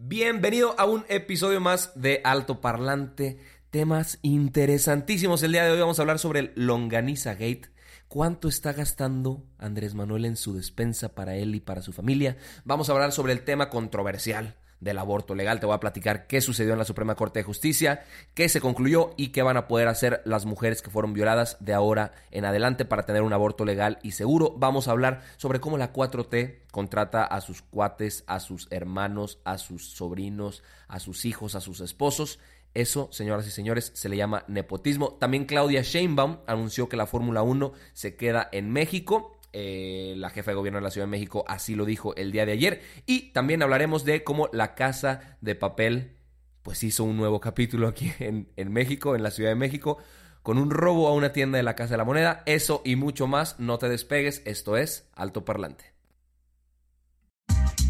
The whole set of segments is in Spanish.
Bienvenido a un episodio más de Alto Parlante. Temas interesantísimos. El día de hoy vamos a hablar sobre el Longaniza Gate ¿Cuánto está gastando Andrés Manuel en su despensa para él y para su familia? Vamos a hablar sobre el tema controversial del aborto legal. Te voy a platicar qué sucedió en la Suprema Corte de Justicia, qué se concluyó y qué van a poder hacer las mujeres que fueron violadas de ahora en adelante para tener un aborto legal y seguro. Vamos a hablar sobre cómo la 4T contrata a sus cuates, a sus hermanos, a sus sobrinos, a sus hijos, a sus esposos eso, señoras y señores, se le llama nepotismo. También Claudia Sheinbaum anunció que la Fórmula 1 se queda en México. Eh, la jefa de gobierno de la Ciudad de México así lo dijo el día de ayer. Y también hablaremos de cómo la casa de papel pues hizo un nuevo capítulo aquí en, en México, en la Ciudad de México, con un robo a una tienda de la Casa de la Moneda. Eso y mucho más, no te despegues, esto es Alto Parlante.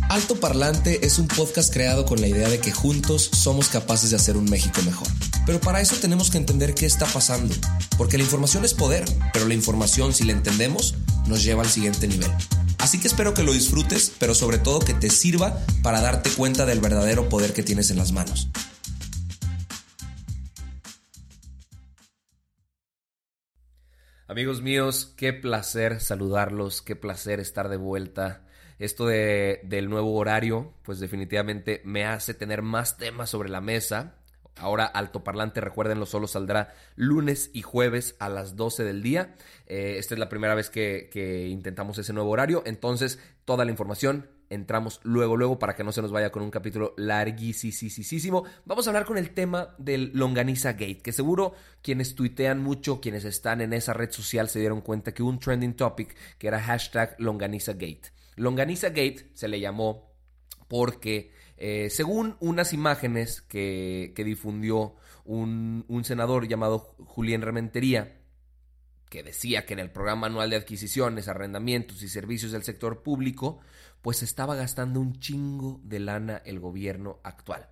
Alto Parlante es un podcast creado con la idea de que juntos somos capaces de hacer un México mejor. Pero para eso tenemos que entender qué está pasando, porque la información es poder, pero la información si la entendemos nos lleva al siguiente nivel. Así que espero que lo disfrutes, pero sobre todo que te sirva para darte cuenta del verdadero poder que tienes en las manos. Amigos míos, qué placer saludarlos, qué placer estar de vuelta esto de, del nuevo horario, pues definitivamente me hace tener más temas sobre la mesa. Ahora altoparlante, recuérdenlo, solo saldrá lunes y jueves a las 12 del día. Eh, esta es la primera vez que, que intentamos ese nuevo horario. Entonces, toda la información entramos luego, luego, para que no se nos vaya con un capítulo larguísimo. Vamos a hablar con el tema del Longaniza Gate, que seguro quienes tuitean mucho, quienes están en esa red social, se dieron cuenta que un trending topic que era hashtag Longaniza Gate. Longaniza Gate se le llamó porque, eh, según unas imágenes que, difundió un, senador llamado Julián Rementería, que decía que en el programa anual de adquisiciones, arrendamientos y servicios del sector público, pues estaba gastando un chingo de lana el gobierno actual.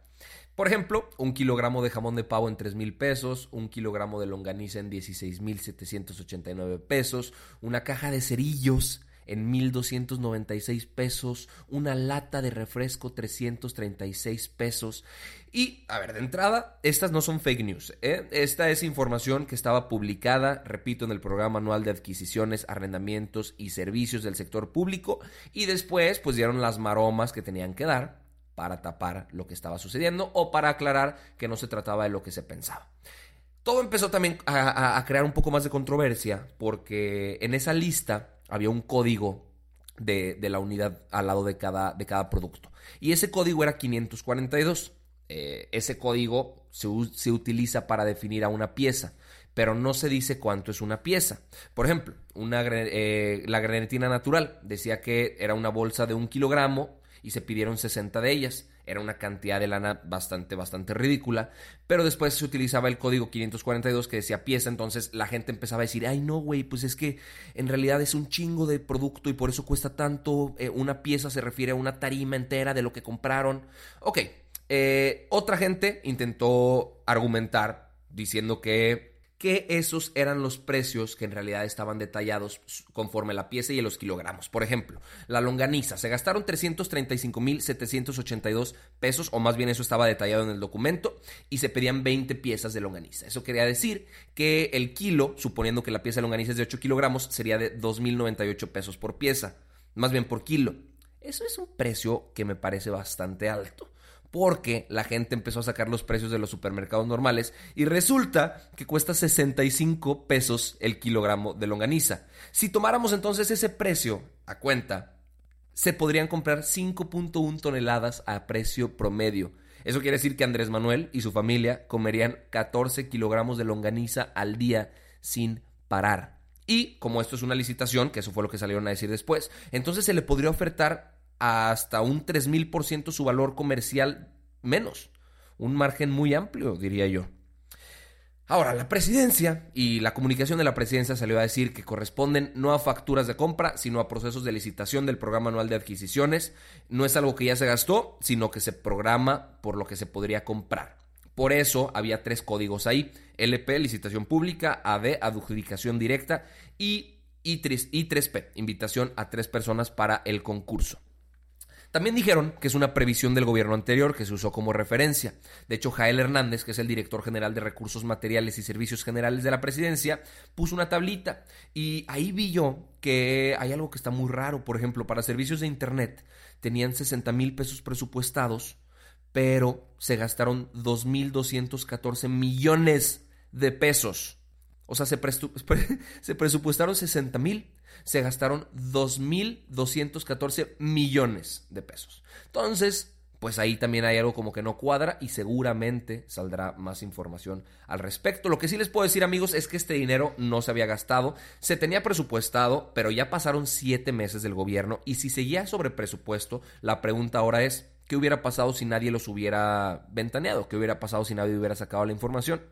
Por ejemplo, un kilogramo de jamón de pavo en 3 mil pesos, un kilogramo de longaniza en 16 mil 789 pesos, una caja de cerillos en 1.296 pesos, una lata de refresco 336 pesos. Y, a ver, de entrada, estas no son fake news. ¿eh? Esta es información que estaba publicada, repito, en el programa anual de adquisiciones, arrendamientos y servicios del sector público. Y después, pues dieron las maromas que tenían que dar para tapar lo que estaba sucediendo o para aclarar que no se trataba de lo que se pensaba. Todo empezó también a, a crear un poco más de controversia porque en esa lista había un código de, la unidad al lado de cada, de cada, producto. Y ese código era 542. Eh, ese código se, se, utiliza para definir a una pieza, pero no se dice cuánto es una pieza. Por ejemplo, una, eh, la grenetina natural decía que era una bolsa de un kilogramo y se pidieron 60 de ellas era una cantidad de lana bastante, bastante ridícula, pero después se utilizaba el código 542 que decía pieza, entonces la gente empezaba a decir, ay no, güey, pues es que en realidad es un chingo de producto y por eso cuesta tanto, eh, una pieza se refiere a una tarima entera de lo que compraron. Ok, eh, otra gente intentó argumentar diciendo que que esos eran los precios que en realidad estaban detallados conforme la pieza y los kilogramos. Por ejemplo, la longaniza, se gastaron 335.782 pesos, o más bien eso estaba detallado en el documento, y se pedían 20 piezas de longaniza. Eso quería decir que el kilo, suponiendo que la pieza de longaniza es de 8 kilogramos, sería de 2.098 pesos por pieza, más bien por kilo. Eso es un precio que me parece bastante alto porque la gente empezó a sacar los precios de los supermercados normales y resulta que cuesta 65 pesos el kilogramo de longaniza. Si tomáramos entonces ese precio a cuenta, se podrían comprar 5.1 toneladas a precio promedio. Eso quiere decir que Andrés Manuel y su familia comerían 14 kilogramos de longaniza al día sin parar. Y como esto es una licitación, que eso fue lo que salieron a decir después, entonces se le podría ofertar hasta un 3000% su valor comercial menos. Un margen muy amplio, diría yo. Ahora, la presidencia y la comunicación de la presidencia salió a decir que corresponden no a facturas de compra, sino a procesos de licitación del programa anual de adquisiciones. No es algo que ya se gastó, sino que se programa por lo que se podría comprar. Por eso había tres códigos ahí. LP, licitación pública, AD, adjudicación directa y I3P, invitación a tres personas para el concurso. También dijeron que es una previsión del gobierno anterior que se usó como referencia. De hecho, Jael Hernández, que es el director general de Recursos Materiales y Servicios Generales de la Presidencia, puso una tablita y ahí vi yo que hay algo que está muy raro. Por ejemplo, para servicios de Internet tenían 60 mil pesos presupuestados, pero se gastaron 2.214 millones de pesos. O sea, se, se presupuestaron 60 mil se gastaron 2.214 millones de pesos. Entonces, pues ahí también hay algo como que no cuadra y seguramente saldrá más información al respecto. Lo que sí les puedo decir amigos es que este dinero no se había gastado, se tenía presupuestado, pero ya pasaron siete meses del gobierno y si seguía sobre presupuesto, la pregunta ahora es, ¿qué hubiera pasado si nadie los hubiera ventaneado? ¿Qué hubiera pasado si nadie hubiera sacado la información?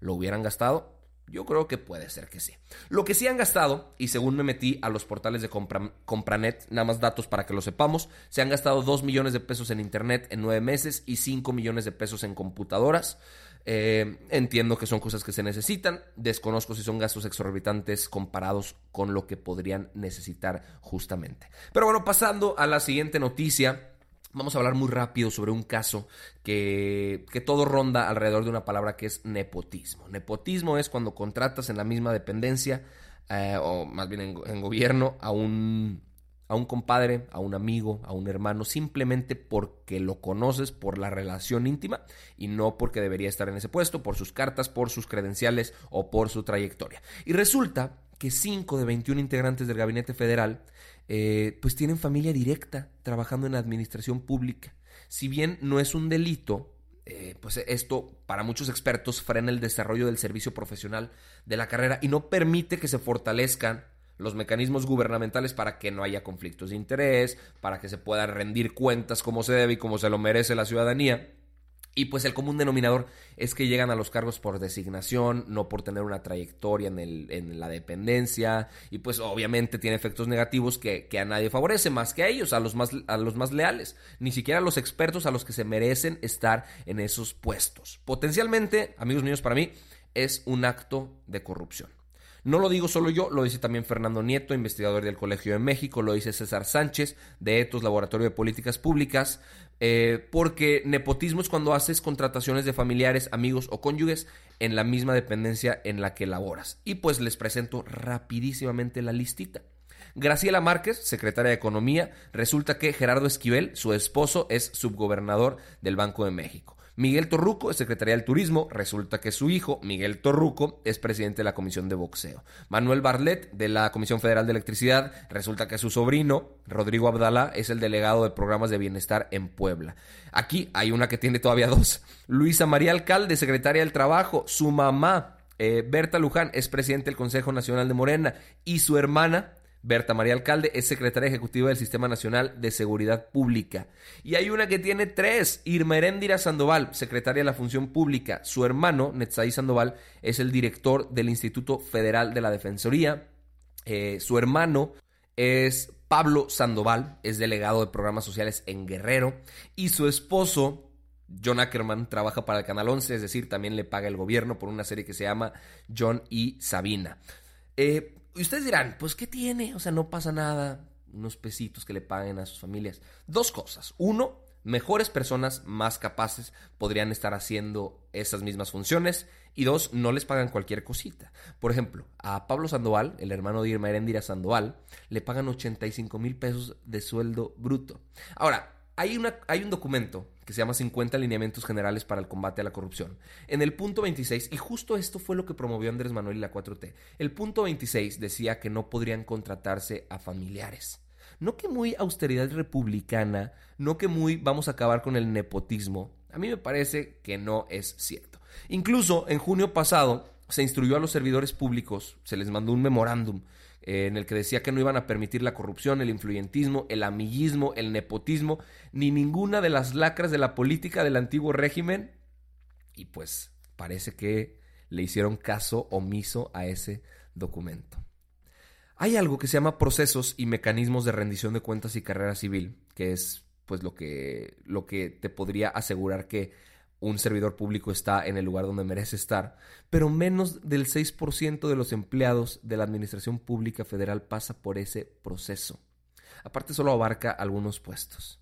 ¿Lo hubieran gastado? Yo creo que puede ser que sí. Lo que sí han gastado, y según me metí a los portales de Compranet, nada más datos para que lo sepamos, se han gastado 2 millones de pesos en Internet en 9 meses y 5 millones de pesos en computadoras. Eh, entiendo que son cosas que se necesitan, desconozco si son gastos exorbitantes comparados con lo que podrían necesitar justamente. Pero bueno, pasando a la siguiente noticia. Vamos a hablar muy rápido sobre un caso que, todo ronda alrededor de una palabra que es nepotismo. Nepotismo es cuando contratas en la misma dependencia, eh, o más bien en, gobierno, a un, a un compadre, a un amigo, a un hermano, simplemente porque lo conoces por la relación íntima y no porque debería estar en ese puesto, por sus cartas, por sus credenciales o por su trayectoria. Y resulta que 5 de 21 integrantes del gabinete federal eh, pues tienen familia directa trabajando en administración pública. Si bien no es un delito, eh, pues esto para muchos expertos frena el desarrollo del servicio profesional de la carrera y no permite que se fortalezcan los mecanismos gubernamentales para que no haya conflictos de interés, para que se puedan rendir cuentas como se debe y como se lo merece la ciudadanía. Y pues el común denominador es que llegan a los cargos por designación, no por tener una trayectoria en, el, en la dependencia. Y pues obviamente tiene efectos negativos que, que, a nadie favorece, más que a ellos, a los, más, a los más leales. Ni siquiera a los expertos a los que se merecen estar en esos puestos. Potencialmente, amigos míos, para mí es un acto de corrupción. No lo digo solo yo, lo dice también Fernando Nieto, investigador del Colegio de México, lo dice César Sánchez, de ETOS, Laboratorio de Políticas Públicas, eh, porque nepotismo es cuando haces contrataciones de familiares, amigos o cónyuges en la misma dependencia en la que laboras. Y pues les presento rapidísimamente la listita. Graciela Márquez, secretaria de Economía, resulta que Gerardo Esquivel, su esposo, es subgobernador del Banco de México. Miguel Torruco es Secretaría del Turismo. Resulta que su hijo, Miguel Torruco, es presidente de la Comisión de Boxeo. Manuel Barlet, de la Comisión Federal de Electricidad. Resulta que su sobrino, Rodrigo Abdalá, es el delegado de programas de bienestar en Puebla. Aquí hay una que tiene todavía dos. Luisa María Alcalde, Secretaria del Trabajo. Su mamá, eh, Berta Luján, es presidente del Consejo Nacional de Morena. Y su hermana, Berta María Alcalde es secretaria ejecutiva del Sistema Nacional de Seguridad Pública. Y hay una que tiene tres, Irma Heréndira Sandoval, secretaria de la Función Pública. Su hermano, Netzaí Sandoval, es el director del Instituto Federal de la Defensoría. Eh, su hermano es Pablo Sandoval, es delegado de programas sociales en Guerrero. Y su esposo, John Ackerman trabaja para el Canal 11, es decir, también le paga el gobierno por una serie que se llama John y Sabina. Eh, y ustedes dirán, pues ¿qué tiene? O sea, no pasa nada, unos pesitos que le paguen a sus familias. Dos cosas. Uno, mejores personas más capaces podrían estar haciendo esas mismas funciones. Y dos, no les pagan cualquier cosita. Por ejemplo, a Pablo Sandoval, el hermano de Irma Erendira Sandoval, le pagan 85 mil pesos de sueldo bruto. Ahora, hay, hay un documento que se llama 50 lineamientos generales para el combate a la corrupción. En el punto 26, y justo esto fue lo que promovió Andrés Manuel y la 4T, el punto 26 decía que no podrían contratarse a familiares. No que muy austeridad republicana, no que muy vamos a acabar con el nepotismo. A mí me parece que no es cierto. Incluso en junio pasado se instruyó a los servidores públicos, se les mandó un memorándum eh, en el que decía que no iban a permitir la corrupción, el influyentismo, el amiguismo, el nepotismo, ni ninguna de las lacras de la política del antiguo régimen. Y pues parece que le hicieron caso omiso a ese documento. Hay algo que se llama procesos y mecanismos de rendición de cuentas y carrera civil, que es pues lo que, lo que te podría asegurar que un servidor público está en el lugar donde merece estar, pero menos del 6% de los empleados de la Administración Pública Federal pasa por ese proceso. Aparte solo abarca algunos puestos.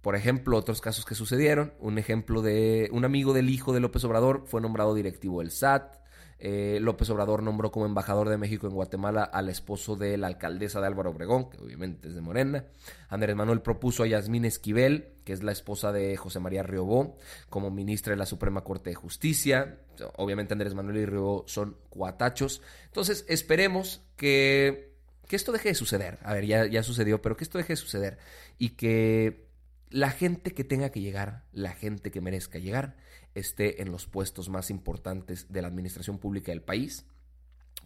Por ejemplo, otros casos que sucedieron, un ejemplo de un amigo del hijo de López Obrador fue nombrado directivo del SAT, eh, López Obrador nombró como embajador de México en Guatemala al esposo de la alcaldesa de Álvaro Obregón, que obviamente es de Morena. Andrés Manuel propuso a Yasmín Esquivel, que es la esposa de José María Riobó, como ministra de la Suprema Corte de Justicia. Obviamente Andrés Manuel y Riobó son cuatachos. Entonces esperemos que, que esto deje de suceder. A ver, ya, ya sucedió, pero que esto deje de suceder. Y que la gente que tenga que llegar, la gente que merezca llegar, esté en los puestos más importantes de la administración pública del país,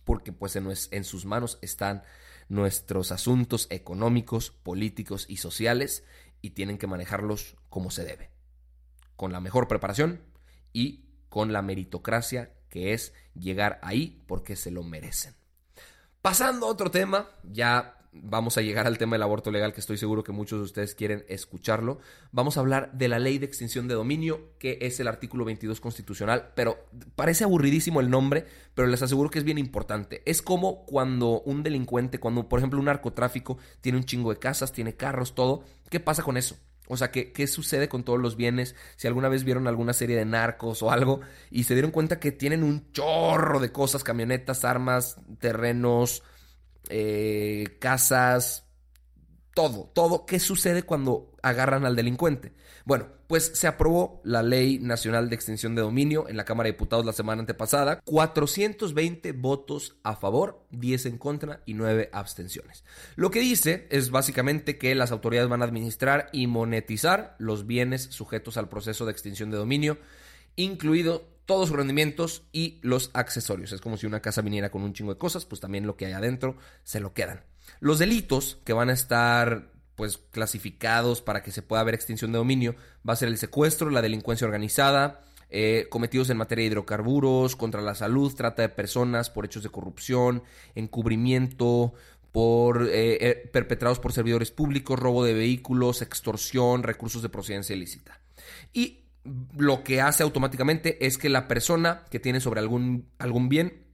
porque pues en, en sus manos están nuestros asuntos económicos, políticos y sociales y tienen que manejarlos como se debe, con la mejor preparación y con la meritocracia que es llegar ahí porque se lo merecen. Pasando a otro tema, ya vamos a llegar al tema del aborto legal, que estoy seguro que muchos de ustedes quieren escucharlo. Vamos a hablar de la ley de extinción de dominio, que es el artículo 22 constitucional, pero parece aburridísimo el nombre, pero les aseguro que es bien importante. Es como cuando un delincuente, cuando por ejemplo un narcotráfico tiene un chingo de casas, tiene carros, todo, ¿qué pasa con eso? O sea, ¿qué, ¿qué, sucede con todos los bienes? Si alguna vez vieron alguna serie de narcos o algo y se dieron cuenta que tienen un chorro de cosas, camionetas, armas, terrenos, eh, casas, todo, todo. ¿Qué sucede cuando agarran al delincuente? Bueno, pues se aprobó la Ley Nacional de Extinción de Dominio en la Cámara de Diputados la semana antepasada. 420 votos a favor, 10 en contra y 9 abstenciones. Lo que dice es básicamente que las autoridades van a administrar y monetizar los bienes sujetos al proceso de extinción de dominio, incluido todos sus rendimientos y los accesorios. Es como si una casa viniera con un chingo de cosas, pues también lo que hay adentro se lo quedan. Los delitos que van a estar pues clasificados para que se pueda ver extinción de dominio va a ser el secuestro, la delincuencia organizada, eh, cometidos en materia de hidrocarburos, contra la salud, trata de personas por hechos de corrupción, encubrimiento, por eh, eh, perpetrados por servidores públicos, robo de vehículos, extorsión, recursos de procedencia ilícita. Y lo que hace automáticamente es que la persona que tiene sobre algún, algún bien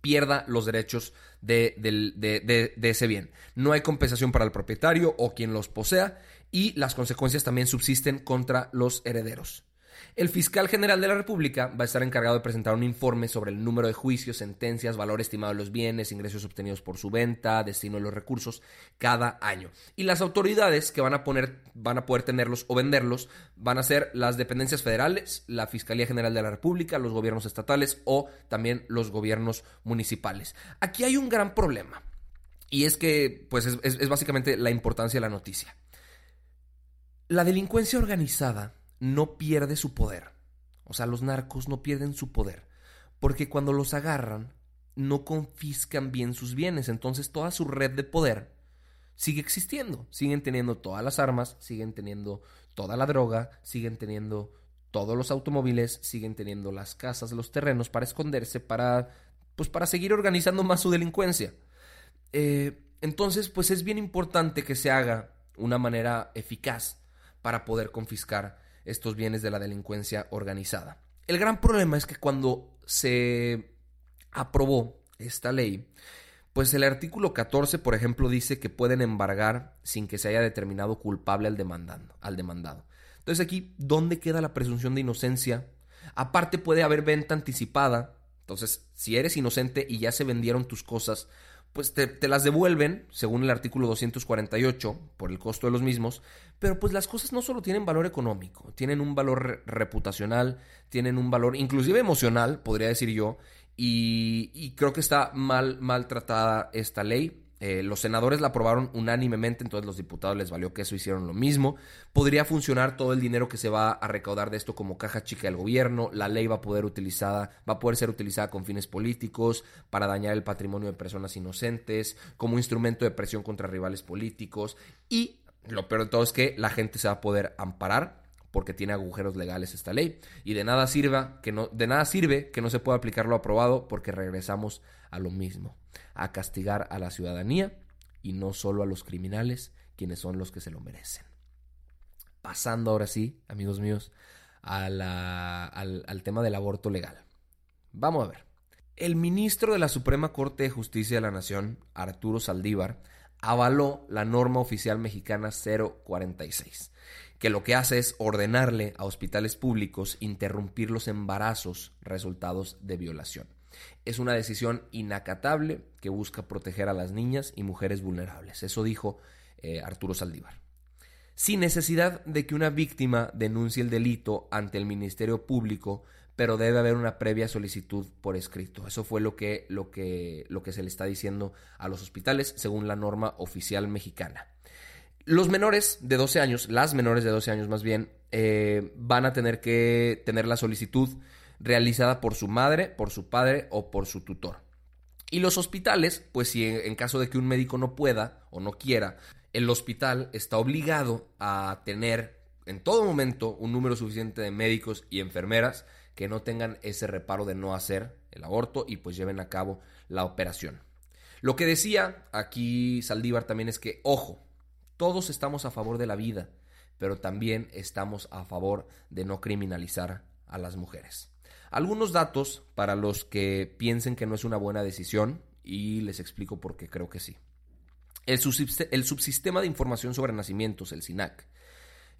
pierda los derechos de, de, ese bien. No hay compensación para el propietario o quien los posea y las consecuencias también subsisten contra los herederos. El fiscal general de la República va a estar encargado de presentar un informe sobre el número de juicios, sentencias, valor estimado de los bienes, ingresos obtenidos por su venta, destino de los recursos cada año. Y las autoridades que van a poner, van a poder tenerlos o venderlos van a ser las dependencias federales, la Fiscalía General de la República, los gobiernos estatales o también los gobiernos municipales. Aquí hay un gran problema. Y es que, pues, es básicamente la importancia de la noticia. La delincuencia organizada no pierde su poder. O sea, los narcos no pierden su poder. Porque cuando los agarran, no confiscan bien sus bienes. Entonces toda su red de poder sigue existiendo. Siguen teniendo todas las armas, siguen teniendo toda la droga, siguen teniendo todos los automóviles, siguen teniendo las casas, los terrenos para esconderse, para, pues para seguir organizando más su delincuencia. Eh, entonces, pues es bien importante que se haga una manera eficaz para poder confiscar estos bienes de la delincuencia organizada. El gran problema es que cuando se aprobó esta ley, pues el artículo 14, por ejemplo, dice que pueden embargar sin que se haya determinado culpable al, demandando, al demandado. Entonces aquí, ¿dónde queda la presunción de inocencia? Aparte puede haber venta anticipada. Entonces, si eres inocente y ya se vendieron tus cosas, pues te, las devuelven, según el artículo 248, por el costo de los mismos, pero pues las cosas no solo tienen valor económico, tienen un valor reputacional, tienen un valor inclusive emocional, podría decir yo, y, creo que está mal, mal tratada esta ley. Eh, los senadores la aprobaron unánimemente, entonces los diputados les valió que eso hicieron lo mismo. Podría funcionar todo el dinero que se va a recaudar de esto como caja chica del gobierno. La ley va a poder utilizada, va a poder ser utilizada con fines políticos, para dañar el patrimonio de personas inocentes, como instrumento de presión contra rivales políticos. Y lo peor de todo es que la gente se va a poder amparar porque tiene agujeros legales esta ley. Y de nada sirva que no, de nada sirve que no se pueda aplicar lo aprobado porque regresamos a lo mismo a castigar a la ciudadanía y no solo a los criminales, quienes son los que se lo merecen. Pasando ahora sí, amigos míos, al, al tema del aborto legal. Vamos a ver. El ministro de la Suprema Corte de Justicia de la Nación, Arturo Saldívar, avaló la norma oficial mexicana 046, que lo que hace es ordenarle a hospitales públicos interrumpir los embarazos resultados de violación. Es una decisión inacatable que busca proteger a las niñas y mujeres vulnerables. Eso dijo eh, Arturo Saldívar. Sin necesidad de que una víctima denuncie el delito ante el Ministerio Público, pero debe haber una previa solicitud por escrito. Eso fue lo que, lo que, lo que se le está diciendo a los hospitales según la norma oficial mexicana. Los menores de 12 años, las menores de 12 años más bien, eh, van a tener que tener la solicitud realizada por su madre, por su padre o por su tutor. Y los hospitales, pues si en, caso de que un médico no pueda o no quiera, el hospital está obligado a tener en todo momento un número suficiente de médicos y enfermeras que no tengan ese reparo de no hacer el aborto y pues lleven a cabo la operación. Lo que decía aquí Saldívar también es que, ojo, todos estamos a favor de la vida, pero también estamos a favor de no criminalizar a las mujeres. Algunos datos para los que piensen que no es una buena decisión y les explico por qué creo que sí. El, subsistema de información sobre nacimientos, el SINAC,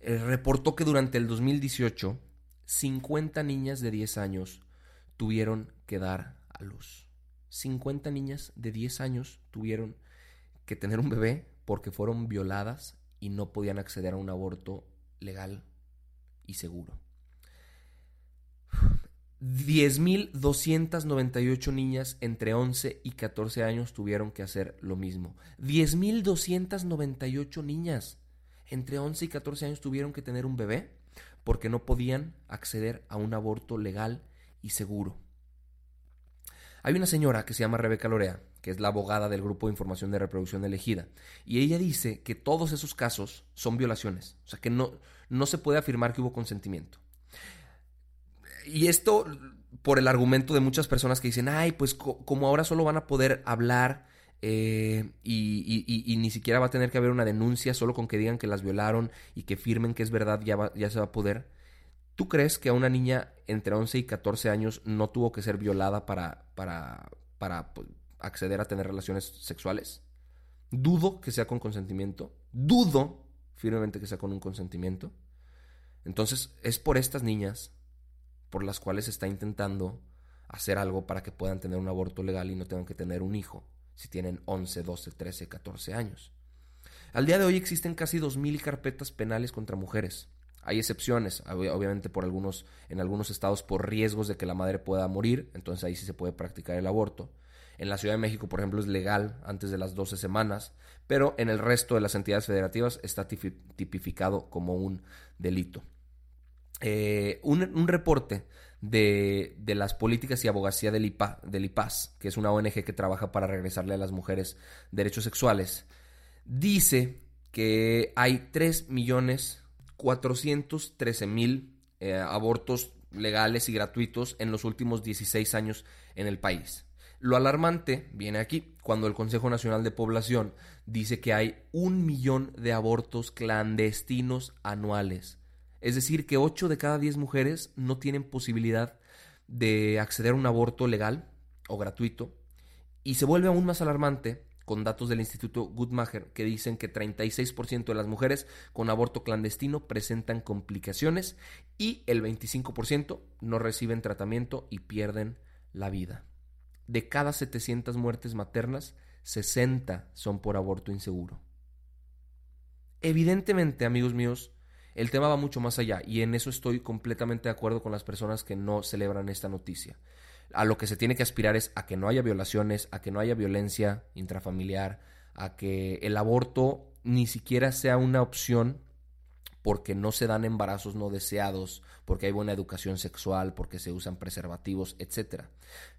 eh, reportó que durante el 2018 50 niñas de 10 años tuvieron que dar a luz. 50 niñas de 10 años tuvieron que tener un bebé porque fueron violadas y no podían acceder a un aborto legal y seguro. 10.298 niñas entre 11 y 14 años tuvieron que hacer lo mismo. 10.298 niñas entre 11 y 14 años tuvieron que tener un bebé porque no podían acceder a un aborto legal y seguro. Hay una señora que se llama Rebeca Lorea, que es la abogada del Grupo de Información de Reproducción Elegida, y ella dice que todos esos casos son violaciones, o sea que no, no se puede afirmar que hubo consentimiento y esto por el argumento de muchas personas que dicen, ay, pues como ahora solo van a poder hablar eh, y, ni siquiera va a tener que haber una denuncia, solo con que digan que las violaron y que firmen que es verdad, ya, ya se va a poder. ¿Tú crees que a una niña entre 11 y 14 años no tuvo que ser violada para, para, para pues, acceder a tener relaciones sexuales? Dudo que sea con consentimiento. Dudo firmemente que sea con un consentimiento. Entonces, es por estas niñas por las cuales está intentando hacer algo para que puedan tener un aborto legal y no tengan que tener un hijo si tienen 11, 12, 13, 14 años. Al día de hoy existen casi 2.000 carpetas penales contra mujeres. Hay excepciones, obviamente por algunos, en algunos estados por riesgos de que la madre pueda morir, entonces ahí sí se puede practicar el aborto. En la Ciudad de México, por ejemplo, es legal antes de las 12 semanas, pero en el resto de las entidades federativas está tipificado como un delito. Eh, un, reporte de, las políticas y abogacía del, IPA, del IPAS, que es una ONG que trabaja para regresarle a las mujeres derechos sexuales, dice que hay 3.413.000 eh, abortos legales y gratuitos en los últimos 16 años en el país. Lo alarmante viene aquí, cuando el Consejo Nacional de Población dice que hay un millón de abortos clandestinos anuales. Es decir, que 8 de cada 10 mujeres no tienen posibilidad de acceder a un aborto legal o gratuito. Y se vuelve aún más alarmante con datos del Instituto Guttmacher que dicen que 36% de las mujeres con aborto clandestino presentan complicaciones y el 25% no reciben tratamiento y pierden la vida. De cada 700 muertes maternas, 60 son por aborto inseguro. Evidentemente, amigos míos, el tema va mucho más allá y en eso estoy completamente de acuerdo con las personas que no celebran esta noticia. A lo que se tiene que aspirar es a que no haya violaciones, a que no haya violencia intrafamiliar, a que el aborto ni siquiera sea una opción porque no se dan embarazos no deseados, porque hay buena educación sexual, porque se usan preservativos, etc.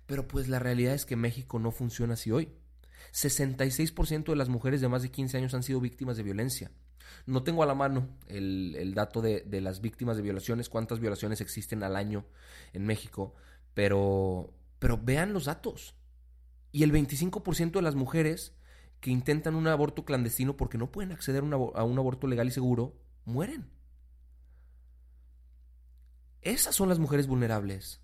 Pero pues la realidad es que México no funciona así hoy. 66% de las mujeres de más de 15 años han sido víctimas de violencia. No tengo a la mano el, dato de, de, las víctimas de violaciones, cuántas violaciones existen al año en México, pero, pero vean los datos. Y el 25% de las mujeres que intentan un aborto clandestino porque no pueden acceder a un aborto legal y seguro, mueren. Esas son las mujeres vulnerables.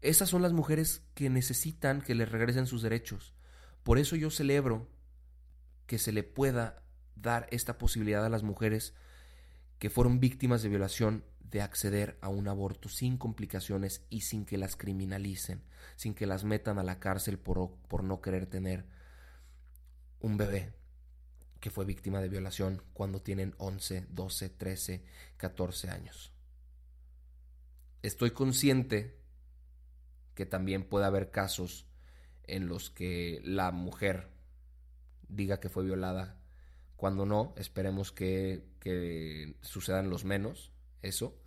Esas son las mujeres que necesitan que les regresen sus derechos. Por eso yo celebro que se le pueda dar esta posibilidad a las mujeres que fueron víctimas de violación de acceder a un aborto sin complicaciones y sin que las criminalicen, sin que las metan a la cárcel por, por no querer tener un bebé que fue víctima de violación cuando tienen 11, 12, 13, 14 años. Estoy consciente que también puede haber casos en los que la mujer diga que fue violada cuando no, esperemos que, que sucedan los menos, eso,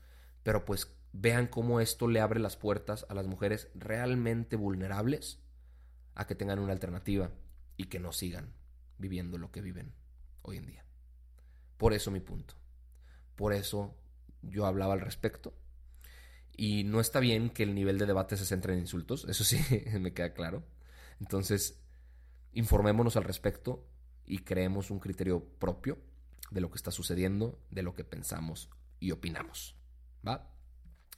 pero pues vean cómo esto le abre las puertas a las mujeres realmente vulnerables a que tengan una alternativa y que no sigan viviendo lo que viven hoy en día. Por eso mi punto. Por eso yo hablaba al respecto. Y no está bien que el nivel de debate se centre en insultos, eso sí me queda claro. Entonces, informémonos al respecto y creemos un criterio propio de lo que está sucediendo, de lo que pensamos y opinamos. ¿Va?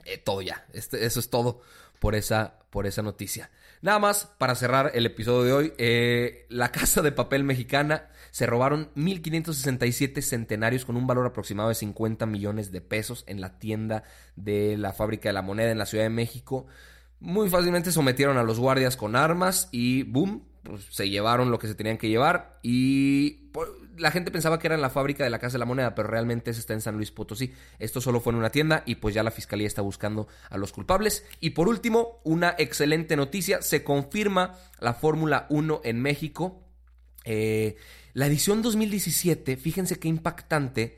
Eh, todo ya. Este, eso es todo por esa, por esa noticia. Nada más para cerrar el episodio de hoy. Eh, la Casa de Papel Mexicana se robaron 1.567 centenarios con un valor aproximado de 50 millones de pesos en la tienda de la Fábrica de la Moneda en la Ciudad de México. Muy fácilmente sometieron a los guardias con armas y boom, pues, se llevaron lo que se tenían que llevar y la gente pensaba que era en la fábrica de la Casa de la Moneda, pero realmente está en San Luis Potosí. Esto solo fue en una tienda y pues ya la fiscalía está buscando a los culpables. Y por último, una excelente noticia, se confirma la Fórmula 1 en México. Eh, la edición 2017, fíjense qué impactante,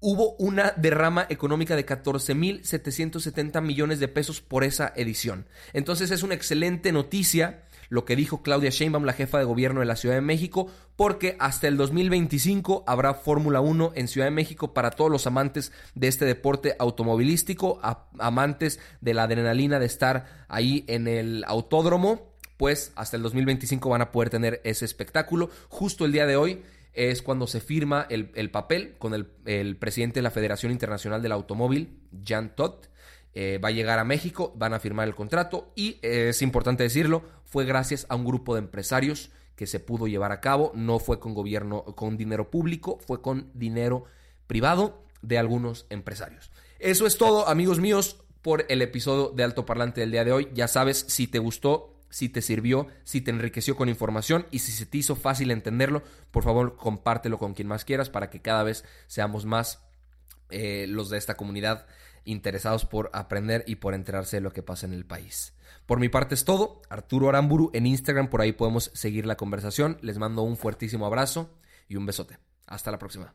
hubo una derrama económica de 14.770 millones de pesos por esa edición. Entonces es una excelente noticia lo que dijo Claudia Sheinbaum, la jefa de gobierno de la Ciudad de México, porque hasta el 2025 habrá Fórmula 1 en Ciudad de México para todos los amantes de este deporte automovilístico, amantes de la adrenalina de estar ahí en el autódromo, pues hasta el 2025 van a poder tener ese espectáculo. Justo el día de hoy es cuando se firma el, papel con el, el, presidente de la Federación Internacional del Automóvil, Jan Todt. Eh, va a llegar a México, van a firmar el contrato y eh, es importante decirlo, fue gracias a un grupo de empresarios que se pudo llevar a cabo, no fue con gobierno, con dinero público, fue con dinero privado de algunos empresarios. Eso es todo, amigos míos, por el episodio de Alto Parlante del día de hoy. Ya sabes, si te gustó, si te sirvió, si te enriqueció con información y si se te hizo fácil entenderlo, por favor compártelo con quien más quieras para que cada vez seamos más eh, los de esta comunidad interesados por aprender y por enterarse de lo que pasa en el país. Por mi parte es todo. Arturo Aramburu en Instagram, por ahí podemos seguir la conversación. Les mando un fuertísimo abrazo y un besote. Hasta la próxima.